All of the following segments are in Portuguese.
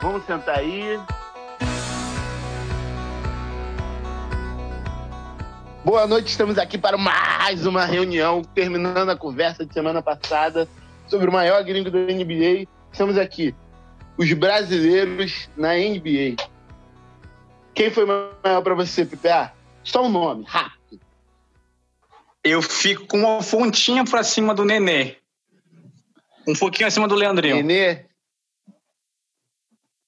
vamos sentar aí. Boa noite, estamos aqui para mais uma reunião, terminando a conversa de semana passada sobre o maior gringo da NBA. Estamos aqui, os brasileiros na NBA. Quem foi maior para você, PPA? Só um nome, rápido. Eu fico com uma fontinha para cima do Nenê. Um pouquinho acima do Leandrinho. Nenê?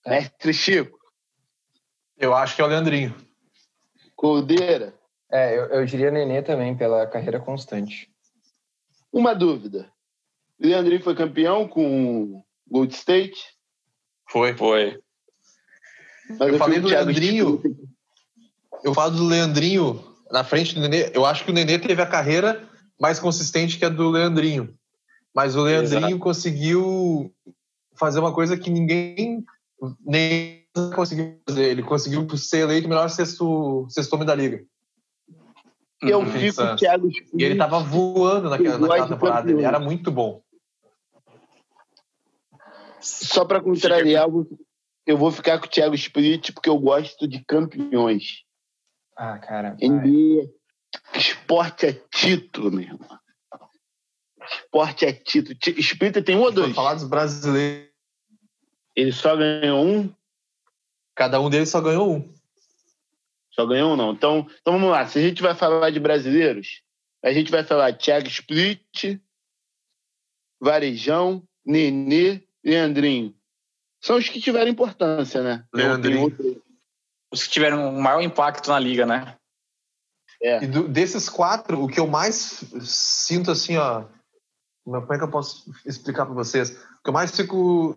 Mestre Chico? Eu acho que é o Leandrinho. Coldeira? É, eu, eu diria Nenê também, pela carreira constante. Uma dúvida. Leandrinho foi campeão com Gold State? Foi. Foi. Mas eu falei do Leandrinho. Chico- Eu falo do Leandrinho na frente do Nenê. Eu acho que o Nenê teve a carreira mais consistente que a do Leandrinho. Mas o Leandrinho Exato. conseguiu fazer uma coisa que ninguém nem conseguiu fazer. Ele conseguiu ser eleito o melhor sexto, sexto homem da liga. Eu Uhum. fico o Thiago E ele tava voando naquela, naquela temporada. Ele era muito bom. Só para contrariar, eu vou- eu vou ficar com o Thiago Split porque eu gosto de campeões. Ah, cara. NBA, esporte é título, meu irmão. Esporte é título. Split tem um ou Vou dois? falar dos brasileiros. Ele só ganhou um? Cada um deles só ganhou um. Só ganhou um, não. Então, então vamos lá. Se a gente vai falar de brasileiros, a gente vai falar Thiago Split, Varejão, Nenê, Leandrinho. São os que tiveram importância, né? Leandrinho. Os que tiveram o maior impacto na liga, né? É. E do- desses quatro, o que eu mais sinto assim, ó. Como é que eu posso explicar para vocês? O que eu mais fico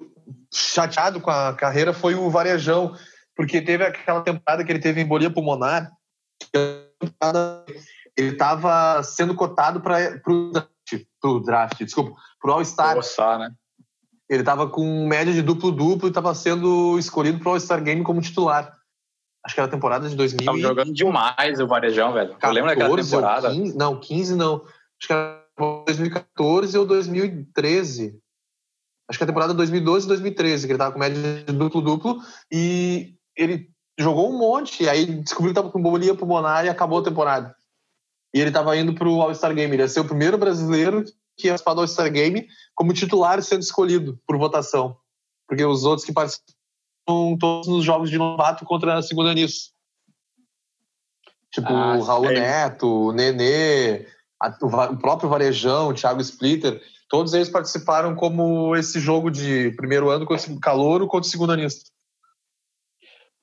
chateado com a carreira foi o Varejão, porque teve aquela temporada que ele teve embolia pulmonar. Ele estava sendo cotado para o draft, pro draft, desculpa, pro All-Star. Né? Ele estava com média de duplo-duplo e estava sendo escolhido para o All-Star Game como titular. Acho que era a temporada de 2000 Tava jogando demais o Varejão, velho. Eu lembro daquela 14 temporada. 15, não, 15 não. Acho que era 2014 ou 2013. Acho que a temporada 2012 e 2013, que ele tava com média de duplo-duplo. E ele jogou um monte, e aí descobriu que tava com embolia pulmonar e acabou a temporada. E ele tava indo pro All-Star Game. Ele ia ser o primeiro brasileiro que ia participar do All-Star Game como titular sendo escolhido por votação. Porque os outros que participam todos nos jogos de novato contra a segunda nisso. Tipo, Ah, o Raul sei. Neto, o Nenê, a- o, o próprio Varejão, o Thiago Splitter, todos eles participaram como esse jogo de primeiro ano contra o Calouro contra o segundo anista.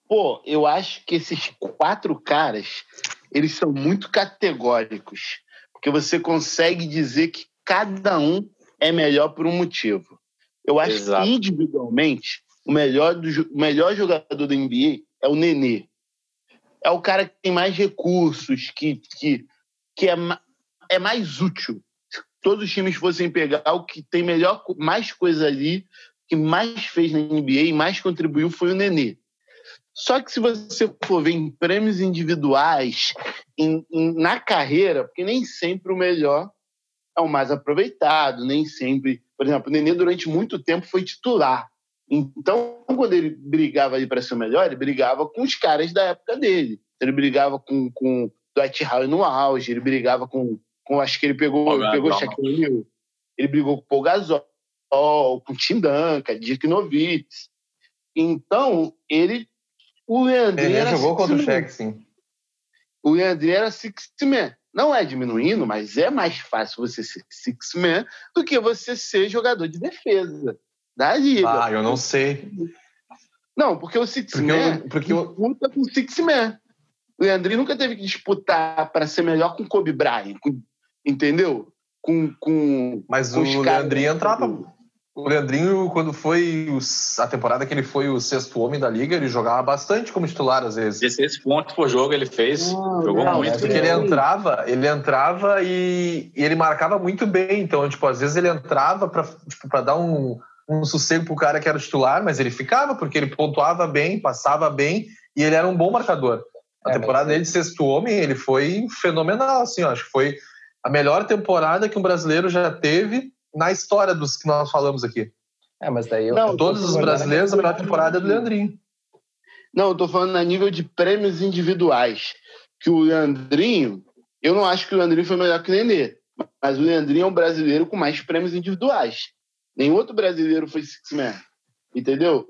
Pô, eu acho que esses quatro caras, eles são muito categóricos. Porque você consegue dizer que cada um é melhor por um motivo. Eu acho Exato. que individualmente, o melhor, do, o melhor jogador da NBA é o Nenê. É o cara que tem mais recursos, que, que, que é, é mais útil. Todos os times fossem pegar o que tem melhor, mais coisa ali, que mais fez na NBA e mais contribuiu foi o Nenê. Só que se você for ver em prêmios individuais, em- em- na carreira, porque nem sempre o melhor é o mais aproveitado, nem sempre. Por exemplo, o Nenê durante muito tempo foi titular. Então, quando ele brigava ali para ser o melhor, ele brigava com os caras da época dele. Ele brigava com, com Dwight Howard no auge, ele brigava com, com acho que ele pegou, Gasol. pegou o Shaquille O'Neal, ele brigou com o Paul Gasol, com o Tim Duncan, Dirk Nowitzki. Então, ele o Leandrinho Ele era jogou contra o. Shaq, sim. O Leandrinho era six man. Não é diminuindo, mas é mais fácil você ser six man do que você ser jogador de defesa da liga. Ah, eu não sei. Não, porque o six Porque man eu- porque eu- disputa com o six man. O Leandrinho nunca teve que disputar para ser melhor com o Kobe Bryant, com- entendeu? Com, com, Mas com o Leandrinho entrava. O Leandrinho, quando foi os- a temporada que ele foi o sexto homem da liga, ele jogava bastante como titular às vezes. 16 pontos por jogo ele fez. Não, jogou não, muito. é Porque ele entrava, ele entrava e, e ele marcava muito bem. Então, tipo, às vezes ele entrava para tipo, pra dar um, um sossego pro cara que era titular, mas ele ficava porque ele pontuava bem, passava bem e ele era um bom marcador. A É, temporada mas- dele de sexto homem, ele foi fenomenal, assim, ó, acho que foi a melhor temporada que um brasileiro já teve na história dos que nós falamos aqui. É, mas daí eu, Não, Todos os brasileiros, a melhor temporada é do Leandrinho. Não, eu tô falando a nível de prêmios individuais. Que o Leandrinho, eu não acho que o Leandrinho foi melhor que o Nenê, mas o Leandrinho é um brasileiro com mais prêmios individuais. Nenhum outro brasileiro foi Six Man. Entendeu?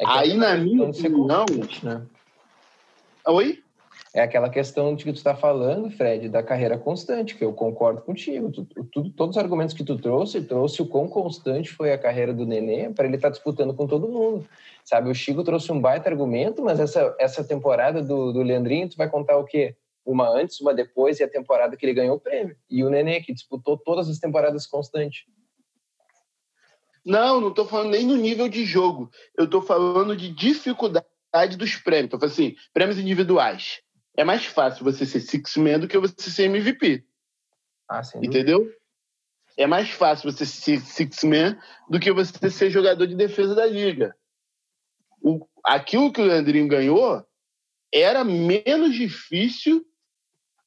é Aí, é na minha ser opinião- constante, né? Oi? É aquela questão de que tu está falando, Fred, da carreira constante, que eu concordo contigo. Tu, tu- todos os argumentos que tu trouxe, trouxe o quão constante foi a carreira do Nenê para ele estar disputando com todo mundo. Sabe, o Chico trouxe um baita argumento, mas essa, essa temporada do, do Leandrinho, tu vai contar o quê? Uma antes, uma depois e a temporada que ele ganhou o prêmio. E o Nenê, que disputou todas as temporadas constante. Não, não tô falando nem no nível de jogo. Eu tô falando de dificuldade dos prêmios. Falando assim, prêmios individuais. É mais fácil você ser Six Man do que você ser MVP. Ah. Entendeu? É mais fácil você ser six man do que você ser jogador de defesa da liga. O, aquilo que o Leandrinho ganhou era menos difícil,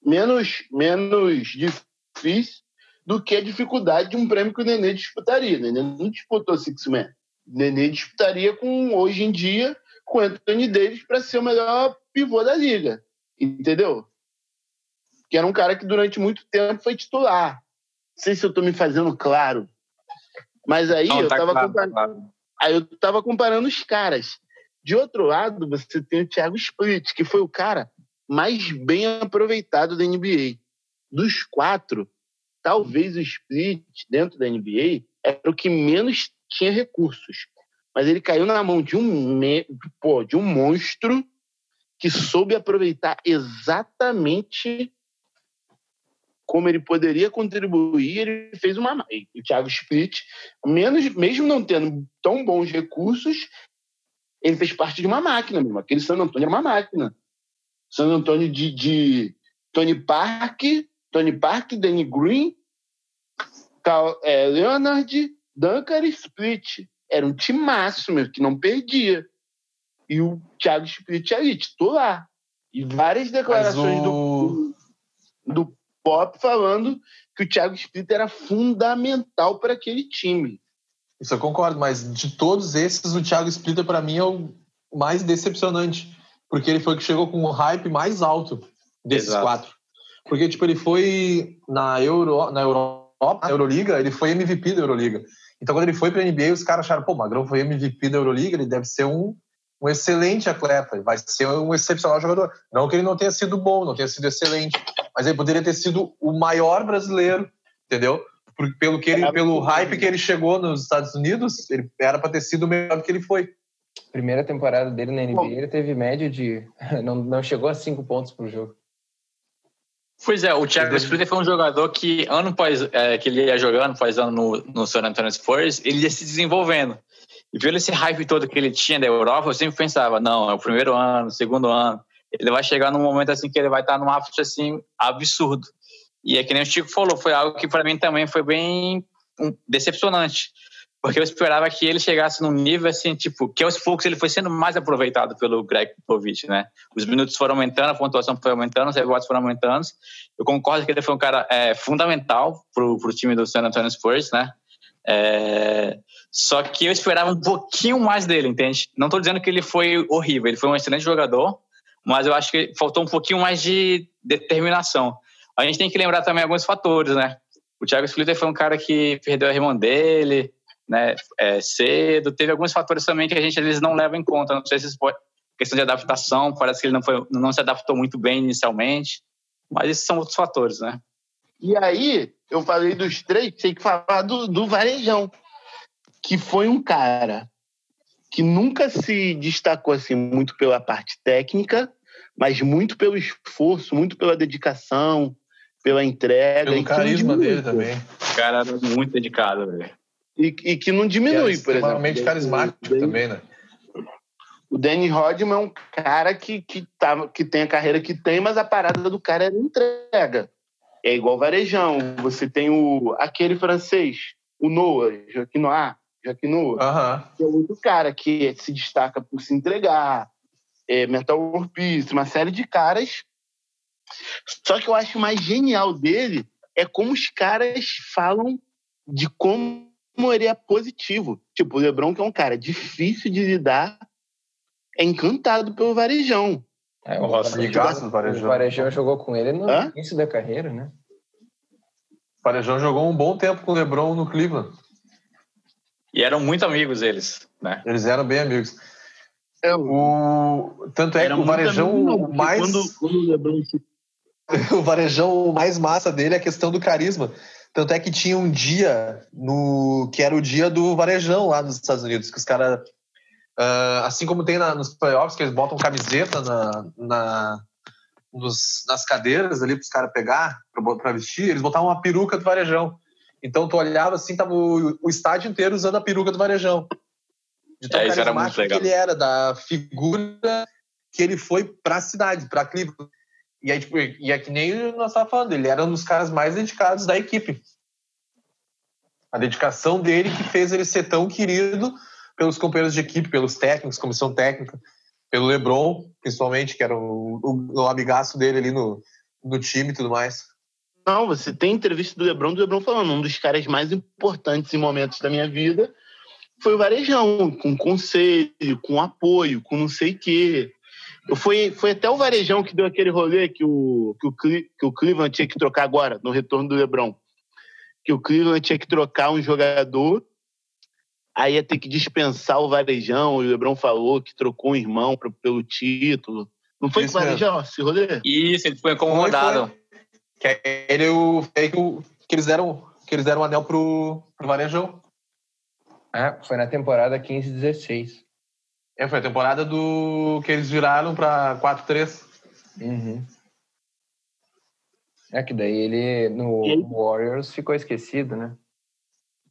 menos, menos difícil do que a dificuldade de um prêmio que o Nenê disputaria. O Nenê não disputou six man. O Nenê disputaria com, hoje em dia, com o Anthony Davis para ser o melhor pivô da liga. Entendeu? que era um cara que durante muito tempo foi titular. Não sei se eu estou me fazendo claro. Mas aí Não, eu tá estava claro, comparando, tá claro. aí eu tava comparando os caras. De outro lado, você tem o Thiago Split, que foi o cara mais bem aproveitado da NBA. Dos quatro, talvez o Split, dentro da NBA, era o que menos tinha recursos. Mas ele caiu na mão de um, me- pô, de um monstro que soube aproveitar exatamente como ele poderia contribuir, ele fez uma. O Thiago Split, menos, mesmo não tendo tão bons recursos, ele fez parte de uma máquina mesmo. Aquele San Antônio era uma máquina. San Antônio de, de Tony Park, Tony Park, Danny Green, Cal- é, Leonard, Duncan e Split. Era um timaço mesmo, que não perdia. E o Thiago Split ali, titular. E várias declarações do, do Pop falando que o Thiago Split era fundamental para aquele time. Isso eu concordo, mas de todos esses, o Thiago Splitter, para mim, é o mais decepcionante. Porque ele foi o que chegou com o hype mais alto desses Exato. quatro. Porque, tipo, ele foi na, Euro, na Europa, na Euroliga, ele foi MVP da Euroliga. Então, quando ele foi pra NBA, os caras acharam, pô, o Magrão foi MVP da Euroliga, ele deve ser um, um excelente atleta, vai ser um excepcional jogador. Não que ele não tenha sido bom, não tenha sido excelente, mas ele poderia ter sido o maior brasileiro, entendeu? Por- pelo, que ele, pelo hype que ele chegou nos Estados Unidos, ele era para ter sido o melhor do que ele foi. Primeira temporada dele na NBA, Bom. ele teve média de. Não, não chegou a cinco pontos por jogo. Pois é, o Thiago Ele- Splitter foi um jogador que, ano após é, que ele ia jogando, após ano no, no San Antonio Spurs, ele ia se desenvolvendo. E pelo esse hype todo que ele tinha da Europa, eu sempre pensava, não, é o primeiro ano, segundo ano, ele vai chegar num momento assim que ele vai estar num ápice assim absurdo. E é que nem o Chico falou, foi algo que para mim também foi bem decepcionante. Porque eu esperava que ele chegasse num nível assim, tipo, que aos poucos ele foi sendo mais aproveitado pelo Greg Popovich, né? Os minutos foram aumentando, a pontuação foi aumentando, os rebotes foram aumentando. Eu concordo que ele foi um cara é, fundamental pro, pro time do San Antonio Spurs, né? É, só que eu esperava um pouquinho mais dele, entende? Não estou dizendo que ele foi horrível, ele foi um excelente jogador, mas eu acho que faltou um pouquinho mais de determinação. A gente tem que lembrar também alguns fatores, né? O Thiago Splitter foi um cara que perdeu a irmã dele, né? É, cedo. Teve alguns fatores também que a gente às vezes não leva em conta. Não sei se pode, questão de adaptação, parece que ele não, foi, não se adaptou muito bem inicialmente, mas esses são outros fatores, né? E aí, eu falei dos três, tem que falar do, do Varejão, que foi um cara que nunca se destacou assim muito pela parte técnica, mas muito pelo esforço, muito pela dedicação, pela entrega. Pelo e carisma diminui, dele também. O cara era muito dedicado, velho. E, e que não diminui, é por exemplo. extremamente carismático O Danny- também, né? O Danny Rodman é um cara que, que, tá, que tem a carreira que tem, mas a parada do cara é entrega. É igual Varejão. Você tem o, aquele francês, o Noah, Joaquim Noah, Joaquim Noah, Aham. que é outro cara que se destaca por se entregar, é, Metal War Peace, uma série de caras. Só que eu acho mais genial dele é como os caras falam de como ele é positivo. Tipo, o Lebron, que é um cara difícil de lidar, é encantado pelo Varejão. É, o, Nossa, Varejão, ligaço do o Varejão. Varejão jogou com ele no Hã? início da carreira, né? O Varejão jogou um bom tempo com o LeBron no Cleveland. E eram muito amigos eles, né? Eles eram bem amigos. É, O... Tanto é que Era o muito Varejão amigo, mais. Quando, quando o Lebron o Varejão mais massa dele é a questão do carisma. Tanto é que tinha um dia no que era o dia do Varejão lá nos Estados Unidos, que os caras, assim como tem na- nos playoffs, que eles botam camiseta na, na- nos- nas cadeiras ali para os caras pegar, para vestir, eles botavam uma peruca do Varejão. Então tu olhava assim, tava o, o estádio inteiro usando a peruca do Varejão. De tão É, isso era muito carismático que legal. ele era, da figura que ele foi para a cidade, para Cleveland. E, aí, tipo, e é que nem nós estávamos falando, ele era um dos caras mais dedicados da equipe. A dedicação dele que fez ele ser tão querido pelos companheiros de equipe, pelos técnicos, comissão técnica, pelo LeBron, principalmente, que era o, o, o amigaço dele ali no, no time e tudo mais. Não, você tem entrevista do Lebron, do Lebron falando, um dos caras mais importantes em momentos da minha vida foi o Varejão, com conselho, com apoio, com não sei o quê. Fui, foi até o Varejão que deu aquele rolê que o, que, o, que o Cleveland tinha que trocar agora, no retorno do Lebron. Que o Cleveland tinha que trocar um jogador, aí ia ter que dispensar o Varejão, o Lebron falou que trocou um irmão pra- pelo título. Não foi Isso com o Varejão esse rolê? Isso, ele foi incomodado. Que ele o, que, eles deram que eles deram o anel pro, pro Varejão. Ah, foi na temporada 15-16. É, foi a temporada do que eles viraram para 4-3. Uhum. É que daí ele no E? Warriors ficou esquecido, né?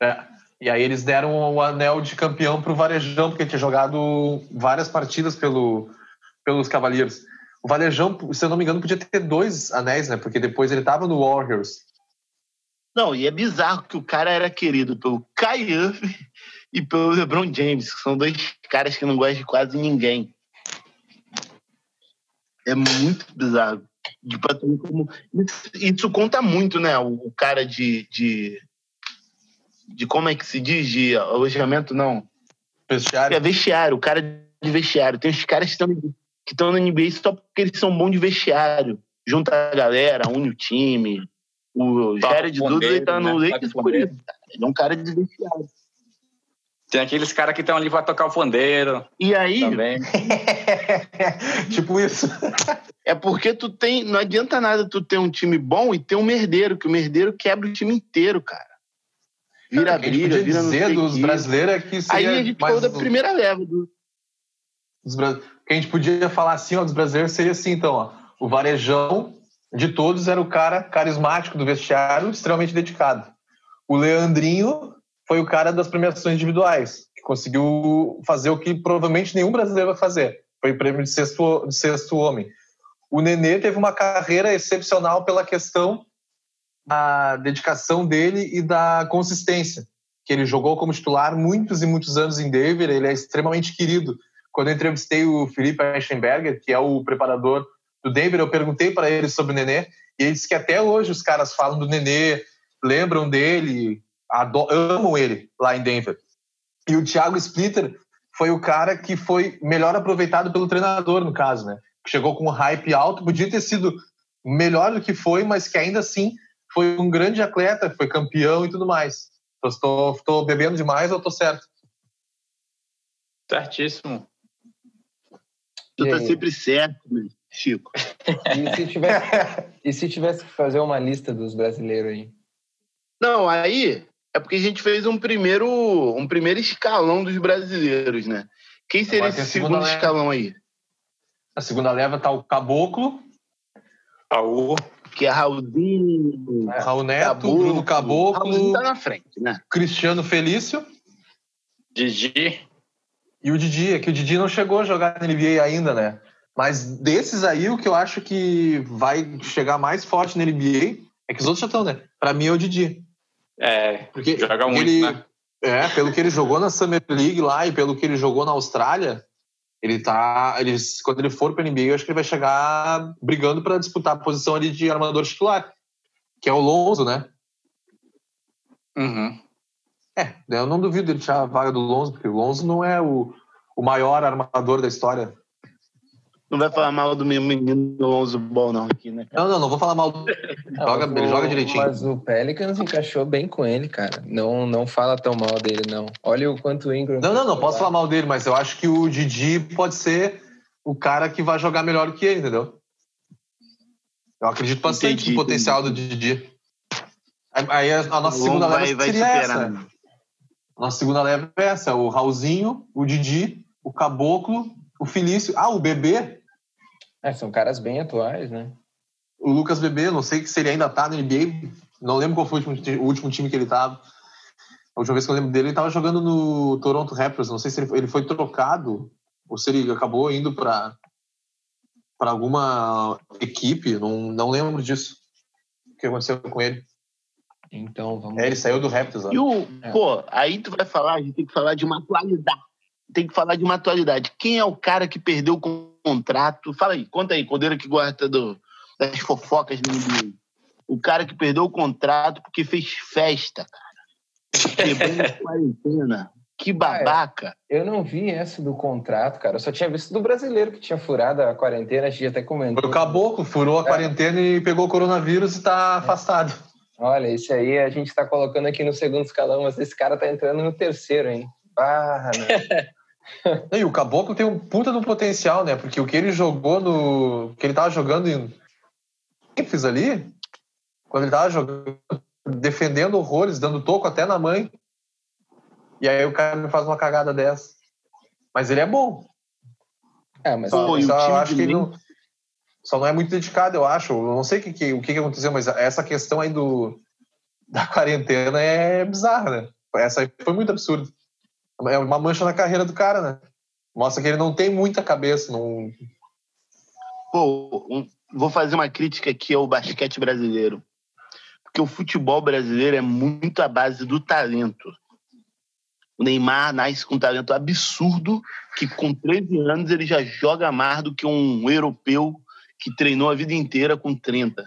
É. E aí eles deram o anel de campeão pro Varejão, porque tinha jogado várias partidas pelo, pelos Cavaliers. O Varejão, se eu não me engano, podia ter dois anéis, né? Porque depois ele tava no Warriors. Não, e é bizarro que o cara era querido pelo Irving e pelo LeBron James, que são dois caras que não gostam de quase ninguém. É muito bizarro. De pra ter como... isso, isso conta muito, né? O, o cara de, de. De como é que se diz? De alojamento, não. Vestiário. É vestiário, o cara de vestiário. Tem os caras que estão que estão na NBA só porque eles são bons de vestiário. Junta a galera, une o time. O Jared o Dudley tá no né? Lakers por isso. cara. Ele é um cara de vestiário. Tem aqueles caras que estão ali para tocar o pandeiro E aí, também. tipo isso. é porque tu tem. Não adianta nada tu ter um time bom e ter um merdeiro, que o merdeiro quebra o time inteiro, cara. Vira O que a gente briga, podia vira dizer dos brasileiros é que Aí seria a gente mais da primeira leva do, dos bra- O que a gente podia falar assim, ó, dos brasileiros seria assim, então, ó. O Varejão de todos era o cara carismático do vestiário, extremamente dedicado. O Leandrinho foi o cara das premiações individuais, que conseguiu fazer o que provavelmente nenhum brasileiro vai fazer. Foi o prêmio de sexto, de sexto homem. O Nenê teve uma carreira excepcional pela questão da dedicação dele e da consistência. Que ele jogou como titular muitos e muitos anos em Denver, ele é extremamente querido. Quando eu entrevistei o Felipe Eichenberger, que é o preparador do Denver, eu perguntei para ele sobre o Nenê, e ele disse que até hoje os caras falam do Nenê, lembram dele, ado- amam ele lá em Denver. E o Thiago Splitter foi o cara que foi melhor aproveitado pelo treinador, no caso, né? Chegou com um hype alto, podia ter sido melhor do que foi, mas que ainda assim foi um grande atleta, foi campeão e tudo mais. Estou, estou bebendo demais ou estou certo? Certíssimo. Tu tá sempre certo, né, Chico. E se tivesse, e se tivesse que fazer uma lista dos brasileiros aí? Não, aí é porque a gente fez um primeiro, um primeiro escalão dos brasileiros, né? Quem seria esse a segundo leva. escalão aí? Na segunda leva tá o Caboclo, Raul, Que é Raulzinho, Raul Neto, Caboclo. Bruno Caboclo, Raulzinho tá na frente, né? Cristiano Felício Didi. e o Didi. É que o Didi não chegou a jogar na NBA ainda, né? Mas desses aí, o que eu acho que vai chegar mais forte na NBA é que os outros já estão, né? Pra mim é o Didi. É, Porque joga muito, ele, né? É, pelo que ele jogou na Summer League lá e pelo que ele jogou na Austrália, ele tá. Ele, quando ele for para NBA, eu acho que ele vai chegar brigando para disputar a posição ali de armador titular, que é o Lonzo, né? Uhum. É, eu não duvido ele tirar a vaga do Lonzo, porque o Lonzo não é o, o maior armador da história. Não vai falar mal do meu menino Lonzo Ball, não, aqui, né? Não, não, não vou falar mal do. joga, ele o- joga direitinho. Mas o Pelicans encaixou bem com ele, cara. Não, não fala tão mal dele, não. Olha o quanto o Ingram. Não, não, não posso falar mal dele, mas eu acho que o Didi pode ser o cara que vai jogar melhor que ele, entendeu? Eu acredito bastante Entendi, no potencial do Didi. Aí a, a nossa O segunda Lonzo leva vai, seria superar. essa. né? Nossa segunda leva é essa: o Raulzinho, o Didi, o Caboclo, o Felício. Ah, o Bebê, É, são caras bem atuais, né? o Lucas Bebê, não sei se ele ainda tá no NBA. Não lembro qual foi o último, ti- o último time que ele tava. A última vez que eu lembro dele, ele tava jogando no Toronto Raptors. Não sei se ele, foi- ele foi trocado ou se ele acabou indo para para alguma equipe. Não, não lembro disso. O que aconteceu com ele? Então, vamos. É, ele saiu do Raptors. ó. E o, É. pô, aí tu vai falar, a gente tem que falar de uma atualidade. Tem que falar de uma atualidade. Quem é o cara que perdeu o contrato? Fala aí, conta aí, Condeira que gosta do, das fofocas do NBA. O cara que perdeu o contrato porque fez festa, cara. Quebrou na quarentena. Que babaca. Eu não vi essa do contrato, cara. Eu só tinha visto do brasileiro que tinha furado a quarentena. A gente até comentou. Foi o Caboclo, furou a É. quarentena e pegou o coronavírus e tá afastado. Olha, esse aí a gente tá colocando aqui no segundo escalão, mas esse cara tá entrando no terceiro, hein? Barra, né? E o Caboclo tem um puta no potencial, né? Porque o que ele jogou no. O que ele tava jogando em Memphis ali, quando ele tava jogando, defendendo horrores, dando toco até na mãe. E aí o cara me faz uma cagada dessa. Mas ele é bom. Ah, mas Só, Pô, só acho que ele não, só não é muito dedicado, eu acho. Eu não sei o que, que- o que, que aconteceu, mas essa questão aí do, da quarentena é bizarra, né? Essa aí foi muito absurda. É uma mancha na carreira do cara, né? Mostra que ele não tem muita cabeça. Não... Pô, um- vou fazer uma crítica aqui ao basquete brasileiro. Porque o futebol brasileiro é muito à base do talento. O Neymar nasce com um talento absurdo, que com 13 anos ele já joga mais do que um europeu que treinou a vida inteira com 30.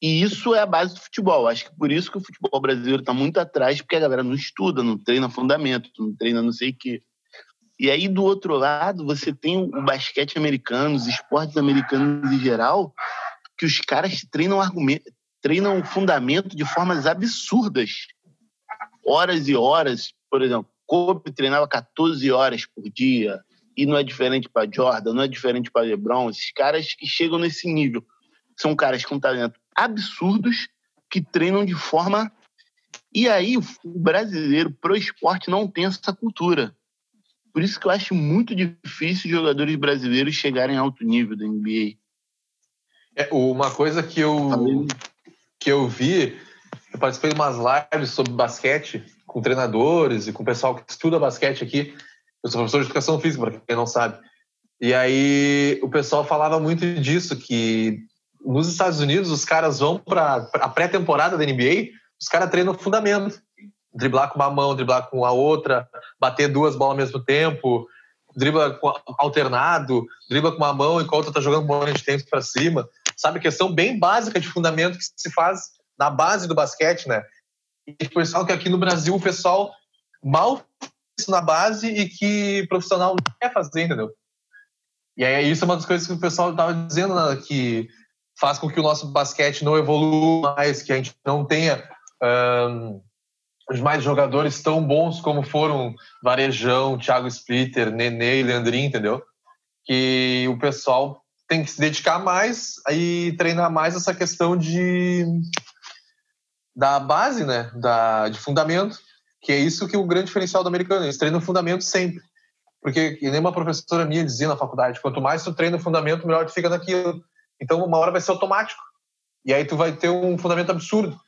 E isso é a base do futebol. Acho que por isso que o futebol brasileiro está muito atrás, porque a galera não estuda, não treina fundamento, não treina não sei o quê. E aí, do outro lado, você tem o basquete americano, os esportes americanos em geral, que os caras treinam argumento, treinam fundamento de formas absurdas. Horas e horas, por exemplo, Kobe treinava 14 horas por dia, e não é diferente para Jordan, não é diferente para LeBron. Esses caras que chegam nesse nível são caras com talento absurdos que treinam de forma. E aí, o brasileiro pro esporte não tem essa cultura. Por isso que eu acho muito difícil jogadores brasileiros chegarem a alto nível da NBA. É, uma coisa que eu, que eu vi, eu participei de umas lives sobre basquete com treinadores e com o pessoal que estuda basquete aqui. Eu sou professor de educação física, para quem não sabe. E aí o pessoal falava muito disso, que nos Estados Unidos os caras vão para a pré-temporada da NBA, os caras treinam fundamento. Driblar com uma mão, driblar com a outra, bater duas bolas ao mesmo tempo, dribla alternado, dribla com uma mão enquanto tá jogando bola de tempo para cima. Sabe, questão bem básica de fundamento que se faz na base do basquete, né? E o pessoal que aqui no Brasil o pessoal mal faz isso na base e que profissional não quer fazer, entendeu? E aí isso é uma das coisas que o pessoal estava dizendo, né, que faz com que o nosso basquete não evolua mais, que a gente não tenha ahn, os mais jogadores tão bons como foram Varejão, Thiago Splitter, Nenê e Leandrinho, entendeu? Que o pessoal tem que se dedicar mais e treinar mais essa questão de da base, né, da de fundamento, que é isso que é o grande diferencial do americano, eles treinam fundamento sempre. Porque que nem uma professora minha dizia na faculdade, quanto mais tu treina o fundamento, melhor tu fica naquilo. Então uma hora vai ser automático. E aí tu vai ter um fundamento absurdo.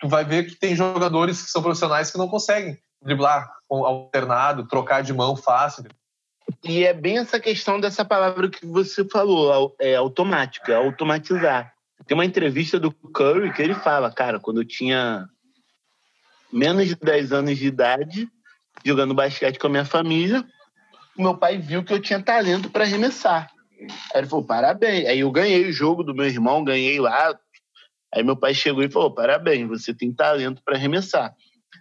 Tu vai ver que tem jogadores que são profissionais que não conseguem driblar alternado, trocar de mão fácil. E é bem essa questão dessa palavra que você falou, é automático, é automatizar. Tem uma entrevista do Curry que ele fala, cara, quando eu tinha menos de 10 anos de idade, jogando basquete com a minha família, meu pai viu que eu tinha talento para arremessar. Aí ele falou, parabéns. Aí eu ganhei o jogo do meu irmão, ganhei lá. Aí meu pai chegou e falou, parabéns, você tem talento para arremessar.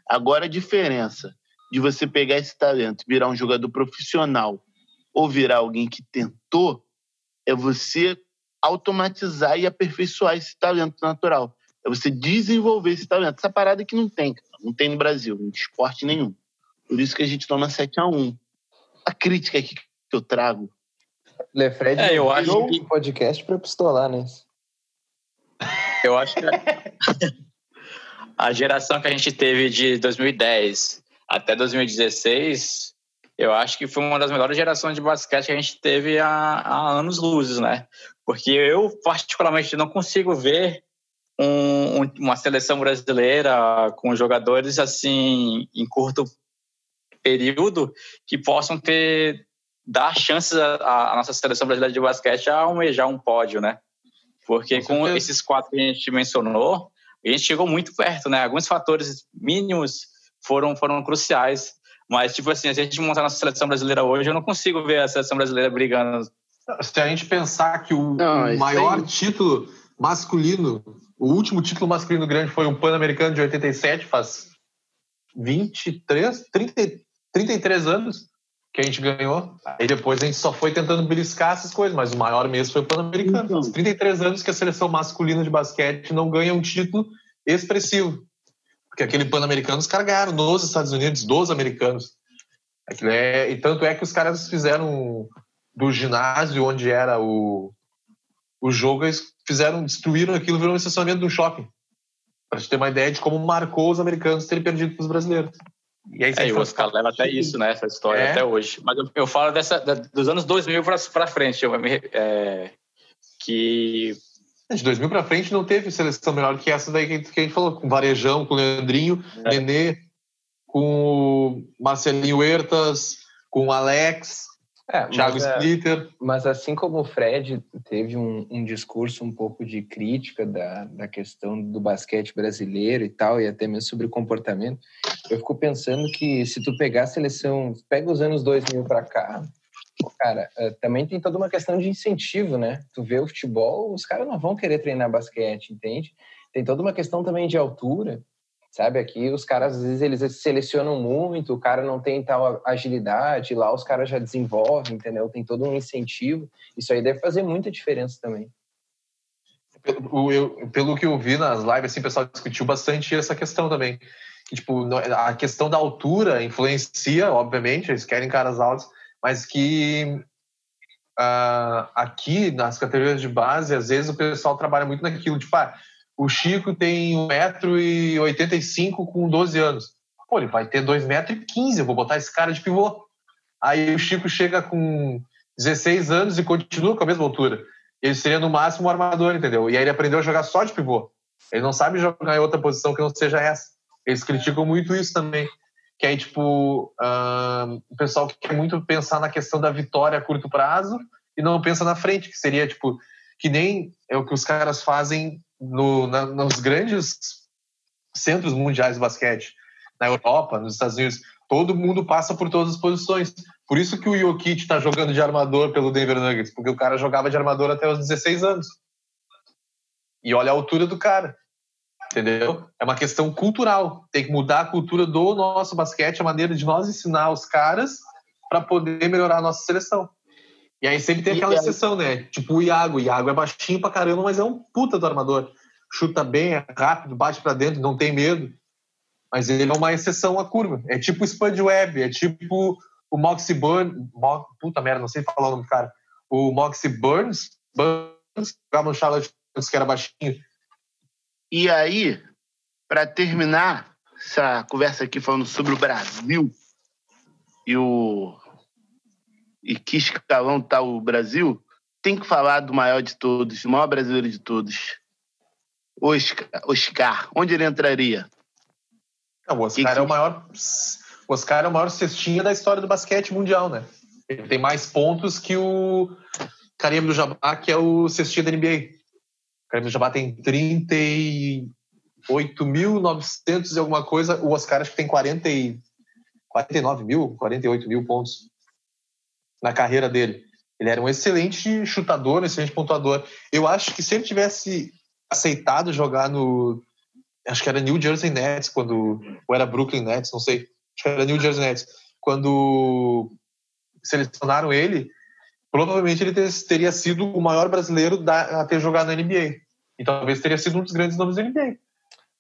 Agora a diferença de você pegar esse talento e virar um jogador profissional ou virar alguém que tentou é você automatizar e aperfeiçoar esse talento natural. É você desenvolver esse talento. Essa parada que não tem, não tem no Brasil, em esporte nenhum. Por isso que a gente toma 7 a 1 A crítica que eu trago. Lefred É, eu acho que- um podcast para pistolar, né? Eu acho que a geração que a gente teve de 2010 até 2016, eu acho que foi uma das melhores gerações de basquete que a gente teve há, há anos luzes, né? Porque eu, particularmente, não consigo ver um- um- uma seleção brasileira com jogadores assim em curto período que possam ter dar chances à, à nossa seleção brasileira de basquete a almejar um pódio, né? Porque Com esses quatro que a gente mencionou, a gente chegou muito perto, né? Alguns fatores mínimos foram, foram cruciais. Mas, tipo assim, se a gente montar nossa seleção brasileira hoje, eu não consigo ver a seleção brasileira brigando. Se a gente pensar que o, Não, maior título masculino, o último título masculino grande foi o Pan-Americano de 87, faz 23, 30, 33 anos que a gente ganhou. Aí depois a gente só foi tentando beliscar essas coisas, mas o maior mês foi o Pan-Americano. Então. Faz 33 anos que a seleção masculina de basquete não ganha um título expressivo. Porque aquele Pan-Americano os caras ganharam nos Estados Unidos, dos americanos. Aquilo é, e tanto é que os caras fizeram do ginásio onde era o, o jogo, eles fizeram, destruíram aquilo, virou um estacionamento de um shopping. Pra gente ter uma ideia de como marcou os americanos terem perdido para os brasileiros. E aí, É, e o Oscar leva até isso, né? Essa história É. até hoje. Mas eu, eu falo dessa, da- dos anos 2000 pra, pra frente. Eu, é, que De 2000 para frente não teve seleção melhor que essa daí que, que a gente falou, com Varejão, com Leandrinho, É. Nenê, com o Marcelinho Huertas, com o Alex, É, Thiago mas, é, Splitter. mas assim como o Fred teve um, um discurso um pouco de crítica da, da questão do basquete brasileiro e tal, e até mesmo sobre o comportamento, eu fico pensando que se tu pegar a seleção, pega os anos 2000 para cá, cara, eh, também tem toda uma questão de incentivo, né? Tu vê o futebol, os caras não vão querer treinar basquete, entende? Tem toda uma questão também de altura, sabe? Aqui os caras, às vezes, eles selecionam muito, o cara não tem tal agilidade, lá os caras já desenvolvem, entendeu? Tem todo um incentivo. Isso aí deve fazer muita diferença também. O- eu- pelo que eu vi nas lives, assim, o pessoal discutiu bastante essa questão também. Que, tipo, a questão da altura influencia, obviamente, eles querem caras altos, mas que ah, aqui nas categorias de base, às vezes o pessoal trabalha muito naquilo, tipo, ah, o Chico tem 1,85m com 12 anos. Pô, ele vai ter 2,15m, eu vou botar esse cara de pivô. Aí o Chico chega com 16 anos e continua com a mesma altura. Ele seria no máximo um armador, entendeu? E aí ele aprendeu a jogar só de pivô. Ele não sabe jogar em outra posição que não seja essa. Eles criticam muito isso também. Que aí, tipo, ah, o pessoal quer muito pensar na questão da vitória a curto prazo e não pensa na frente, que seria, tipo, que nem é o que os caras fazem no, na- nos grandes centros mundiais de basquete. Na Europa, nos Estados Unidos. Todo mundo passa por todas as posições. Por isso que o Jokic está jogando de armador pelo Denver Nuggets, porque o cara jogava de armador até os 16 anos. E olha a altura do cara. Entendeu? É uma questão cultural. Tem que mudar a cultura do nosso basquete, a maneira de nós ensinar os caras para poder melhorar a nossa seleção. E aí sempre tem aquela exceção, né? Tipo o Iago. O Iago é baixinho pra caramba, mas é um puta do armador. Chuta bem, é rápido, bate pra dentro, não tem medo. Mas ele é uma exceção à curva. É tipo o Spud Webb, é tipo o Moxie Burns. Mo, puta merda, não sei falar o nome do cara. O Moxie Burns, Burns jogava no Charlotte que era baixinho. E aí, para terminar essa conversa aqui falando sobre o Brasil e o e que escalão tá o Brasil, tem que falar do maior de todos, o maior brasileiro de todos. Oscar, Oscar onde ele entraria? Não, o Oscar Que que- é o maior. O Oscar é o maior cestinha da história do basquete mundial, né? Ele tem mais pontos que o Kareem do Jabá, que é o cestinha da NBA. O Kareem do Jabá tem 38.900 e alguma coisa. O Oscar acho que tem 40 e 49 mil, 48 mil pontos na carreira dele. Ele era um excelente chutador, um excelente pontuador. Eu acho que se ele tivesse aceitado jogar no, acho que era New Jersey Nets quando ou era Brooklyn Nets, não sei. Acho que era New Jersey Nets quando selecionaram ele. Provavelmente ele teria sido o maior brasileiro a ter jogado na NBA. E talvez teria sido um dos grandes nomes da NBA.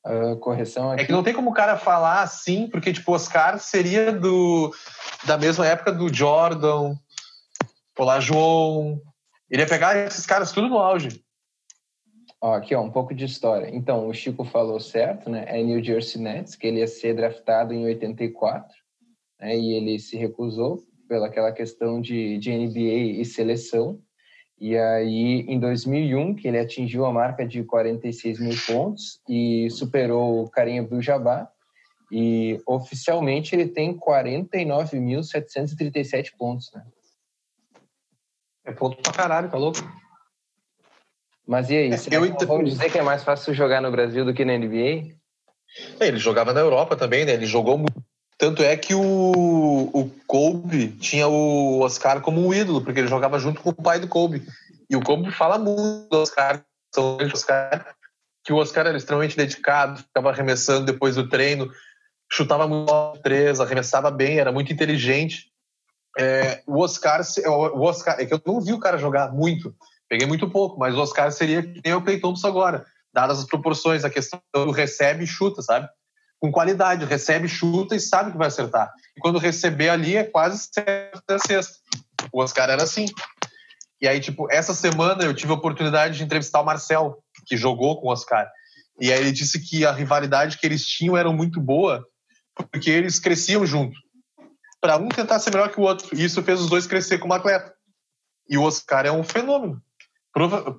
Uh, correção aqui. É que não tem como o cara falar assim, porque tipo, Oscar seria do da mesma época do Jordan, Olá João. Ele ia pegar esses caras tudo no auge. Ó, aqui, ó, um pouco de história. Então, o Chico falou certo, né? É New Jersey Nets, que ele ia ser draftado em 84, né? E ele se recusou pelaquela questão de, de NBA e seleção. E aí, em 2001, que ele atingiu a marca de 46 mil pontos e superou o Karim Abdul-Jabbar. E oficialmente ele tem 49.737 pontos, né? É ponto pra caralho, tá louco? Mas e aí, é, eu vamos dizer que é mais fácil jogar no Brasil do que na NBA? É, ele jogava na Europa também, né? Ele jogou muito. Tanto é que o, o Kobe tinha o Oscar como um ídolo, porque ele jogava junto com o pai do Kobe. E o Kobe fala muito do Oscar, Oscar que o Oscar era extremamente dedicado, ficava arremessando depois do treino, chutava muito três, arremessava bem, era muito inteligente. É, o Oscar, o Oscar, é que eu não vi o cara jogar muito, peguei muito pouco, mas o Oscar seria que nem o Clay Thompson agora, dadas as proporções, a questão do recebe e chuta, sabe? Com qualidade, recebe, chuta e sabe que vai acertar. E quando receber ali é quase certo da sexta. O Oscar era assim. E aí, tipo, essa semana eu tive a oportunidade de entrevistar o Marcel, que jogou com o Oscar. E aí ele disse que a rivalidade que eles tinham era muito boa, porque eles cresciam junto para um tentar ser melhor que o outro. E isso fez os dois crescer como atleta. E o Oscar é um fenômeno.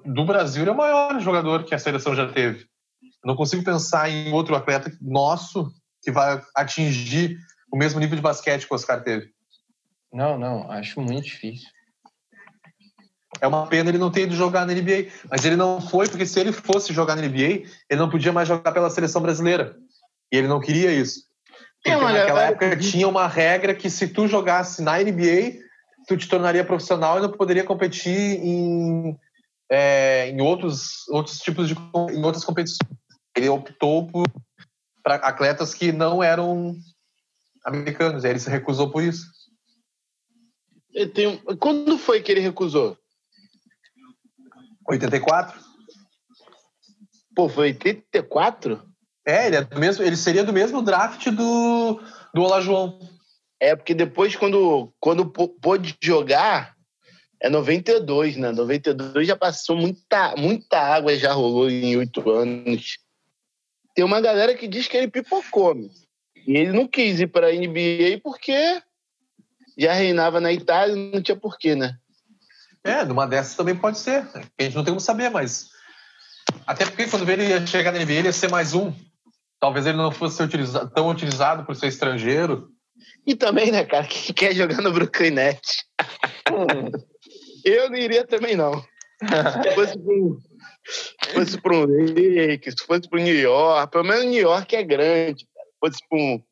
Do Brasil, ele é o maior jogador que a seleção já teve. Eu não consigo pensar em outro atleta nosso que vai atingir o mesmo nível de basquete que o Oscar teve. Não, não, acho muito difícil. É uma pena ele não ter ido jogar na NBA, mas ele não foi porque se ele fosse jogar na NBA, ele não podia mais jogar pela seleção brasileira. E ele não queria isso. Porque naquela época tinha uma regra que se tu jogasse na NBA, tu te tornaria profissional e não poderia competir em, é, em outros, outros tipos de em outras competições. Ele optou por para atletas que não eram americanos, e ele se recusou por isso. Tem, quando foi que ele recusou? 84. Pô, foi 84? É, ele, é do mesmo, ele seria do mesmo draft do, do Olá João. É, porque depois, quando, quando pôde jogar, é 92, né? 92 já passou muita, muita água, já rolou em oito anos. Tem uma galera que diz que ele pipocou, meu. E ele não quis ir para a NBA porque já reinava na Itália, não tinha porquê, né? É, numa dessas também pode ser. A gente não tem como saber, mas. Até porque quando ele ia chegar na NBA, ele ia ser mais um. Talvez ele não fosse utilizado, tão utilizado por ser estrangeiro. E também, né, cara, quem quer jogar no Brooklyn Nets? eu não iria também, não. Se fosse pro, fosse pro Lakers, se fosse pro New York, pelo menos New York é grande, cara. Se fosse pro um,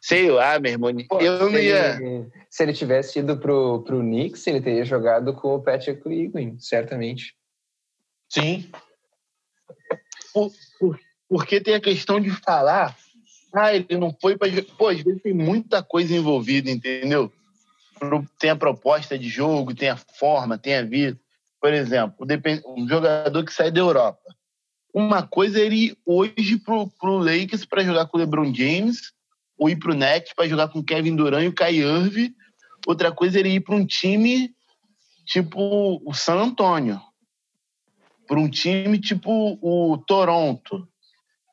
sei lá, meu irmão, Pô, eu não ia... Ele, se ele tivesse ido pro, pro Knicks, ele teria jogado com o Patrick Ewing, certamente. Sim. Por, por, porque tem a questão de falar, ah, ele não foi para. Pô, às vezes tem muita coisa envolvida, entendeu? Tem a proposta de jogo, tem a forma, tem a vida. Por exemplo, um jogador que sai da Europa. Uma coisa é ele ir hoje pro, pro Lakers para jogar com o LeBron James, ou ir pro Nets para jogar com o Kevin Durant e o Kai Irving. Outra coisa é ele ir para um time tipo o San Antonio, para um time tipo o Toronto,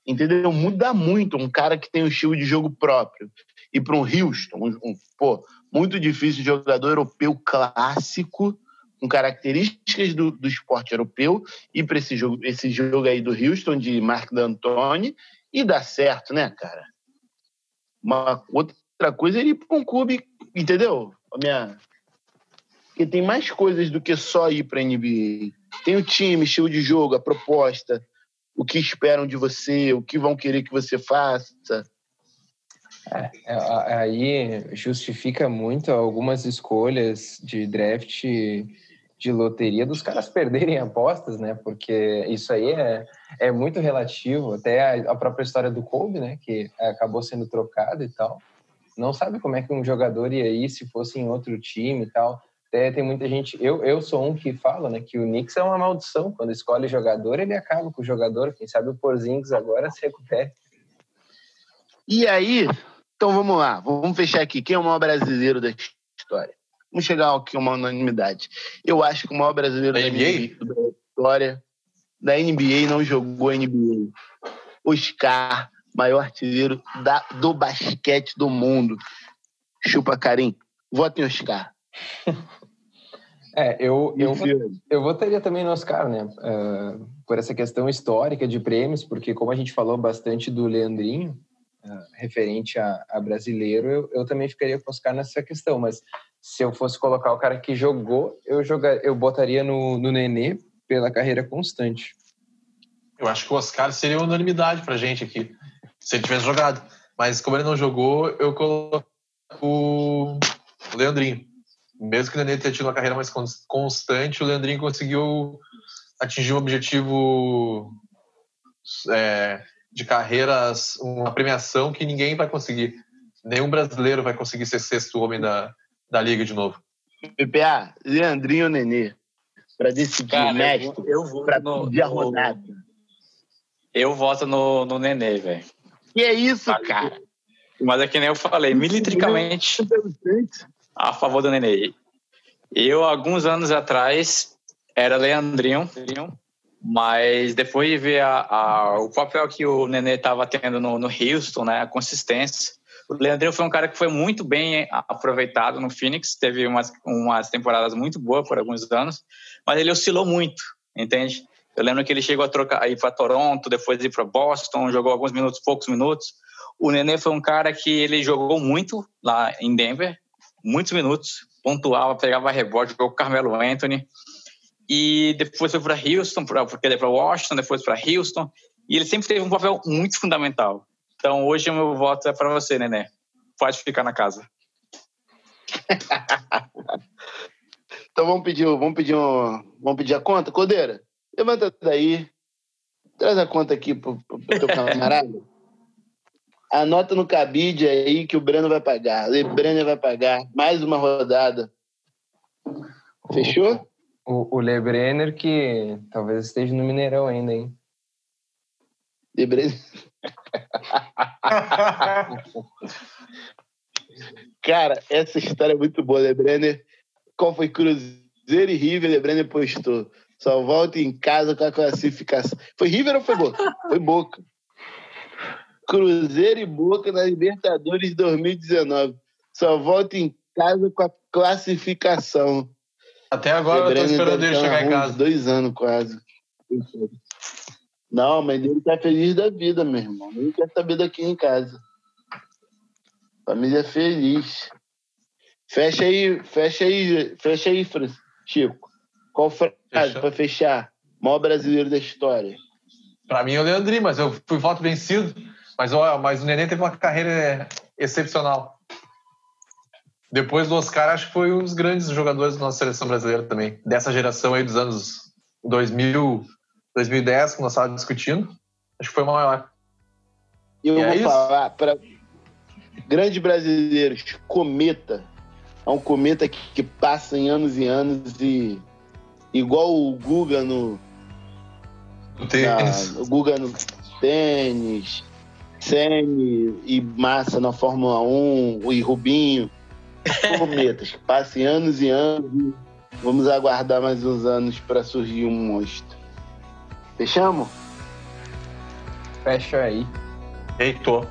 entendeu? Muda muito um cara que tem um estilo de jogo próprio. E para um Houston, um, um, pô, muito difícil, jogador europeu clássico, com características do, do esporte europeu, e para esse jogo, esse jogo aí do Houston, de Mark D'Antoni, e dá certo, né, cara? Uma outra coisa é ir para um clube, entendeu? A minha... Porque tem mais coisas do que só ir para NBA. Tem o time, estilo de jogo, a proposta, o que esperam de você, o que vão querer que você faça. É, aí justifica muito algumas escolhas de draft de loteria dos caras perderem apostas, né? Porque isso aí é, é muito relativo. Até a, a própria história do Kobe, né? Que acabou sendo trocado e tal. Não sabe como é que um jogador ia ir se fosse em outro time e tal. Até tem muita gente. Eu, eu sou um que fala, né? Que o Knicks é uma maldição. Quando escolhe jogador, ele acaba com o jogador. Quem sabe o Porzingis agora se recupere. E aí, então vamos lá, vamos fechar aqui. Quem é o maior brasileiro da história? Vamos chegar aqui a uma unanimidade. Eu acho que o maior brasileiro da, Da NBA? da história da NBA não jogou NBA. Oscar, maior artilheiro da, do basquete do mundo. Chupa, Karim. Vota em Oscar. É, eu, eu, eu votaria também no Oscar, né? Ah, por essa questão histórica de prêmios, porque como a gente falou bastante do Leandrinho, ah, referente a, a brasileiro, eu, eu também ficaria com o Oscar nessa questão. Mas se eu fosse colocar o cara que jogou, eu, jogar, eu botaria no, no Nenê pela carreira constante. Eu acho que o Oscar seria unanimidade pra gente aqui, se ele tivesse jogado. Mas como ele não jogou, eu coloco o Leandrinho. Mesmo que o Nenê tenha tido uma carreira mais cons- constante, o Leandrinho conseguiu atingir um objetivo é, de carreiras, uma premiação que ninguém vai conseguir. Nenhum brasileiro vai conseguir ser sexto homem da, da liga de novo. PPA, Leandrinho ou Nenê? Pra decidir, Cara, mestre. eu, eu vou Pra no, pedir a rodada. Eu voto no, no Nenê, velho. Que é isso, cara? Mas é que nem eu falei, militricamente a favor do Nenê. Eu, alguns anos atrás, era Leandrinho, mas depois de ver a- a- o papel que o Nenê estava tendo no, no Houston, né, a consistência, o Leandrinho foi um cara que foi muito bem aproveitado no Phoenix, teve umas, umas temporadas muito boas por alguns anos, mas ele oscilou muito, entende? Eu lembro que ele chegou a trocar aí para Toronto, depois ir para Boston, jogou alguns minutos, poucos minutos. O Nenê foi um cara que ele jogou muito lá em Denver, muitos minutos, pontuava, pegava rebote, jogou com o Carmelo Anthony. E depois foi para Houston, pra, porque ele foi para Washington, depois para Houston. E ele sempre teve um papel muito fundamental. Então hoje o meu voto é para você, Nenê. Pode ficar na casa. Então vamos pedir, vamos pedir, um, vamos pedir a conta, Codeira. Levanta daí, traz a conta aqui pro, pro teu camarada. Anota no cabide aí que o Breno vai pagar. O Breno vai pagar mais uma rodada. Fechou? O, o Lebrenner, que talvez esteja no Mineirão ainda, hein? De Breno. Cara, essa história é muito boa, Lebrenner. Qual foi Cruzeiro e River? Lebrenner postou. Só volta em casa com a classificação. Foi River ou foi Boca? Foi Boca. Cruzeiro e Boca na Libertadores 2019. Só volta em casa com a classificação. Até agora eu tô esperando ele chegar em casa. Dois anos quase. Não, mas ele tá feliz da vida, meu irmão. Ele quer saber daqui em casa. Família feliz. Fecha aí, fecha aí, fecha aí, Chico. Qual frase Fechou. para fechar? Maior brasileiro da história. Pra mim é o Leandrinho, mas eu fui voto vencido. Mas, ó, mas o Nenê teve uma carreira excepcional. Depois do Oscar, acho que foi um dos grandes jogadores da nossa seleção brasileira também. Dessa geração aí dos anos 2000, 2010, que nós estávamos discutindo. Acho que foi o maior. E eu E é vou falar para grandes brasileiros, cometa. É um cometa que, que passa em anos e anos e igual o Guga no, No tênis. na- o Guga no tênis, Sene e Massa na Fórmula 1 e Rubinho. Cometas que passem anos e anos e vamos aguardar mais uns anos para surgir um monstro. Fechamos? Fecha aí. Heitor.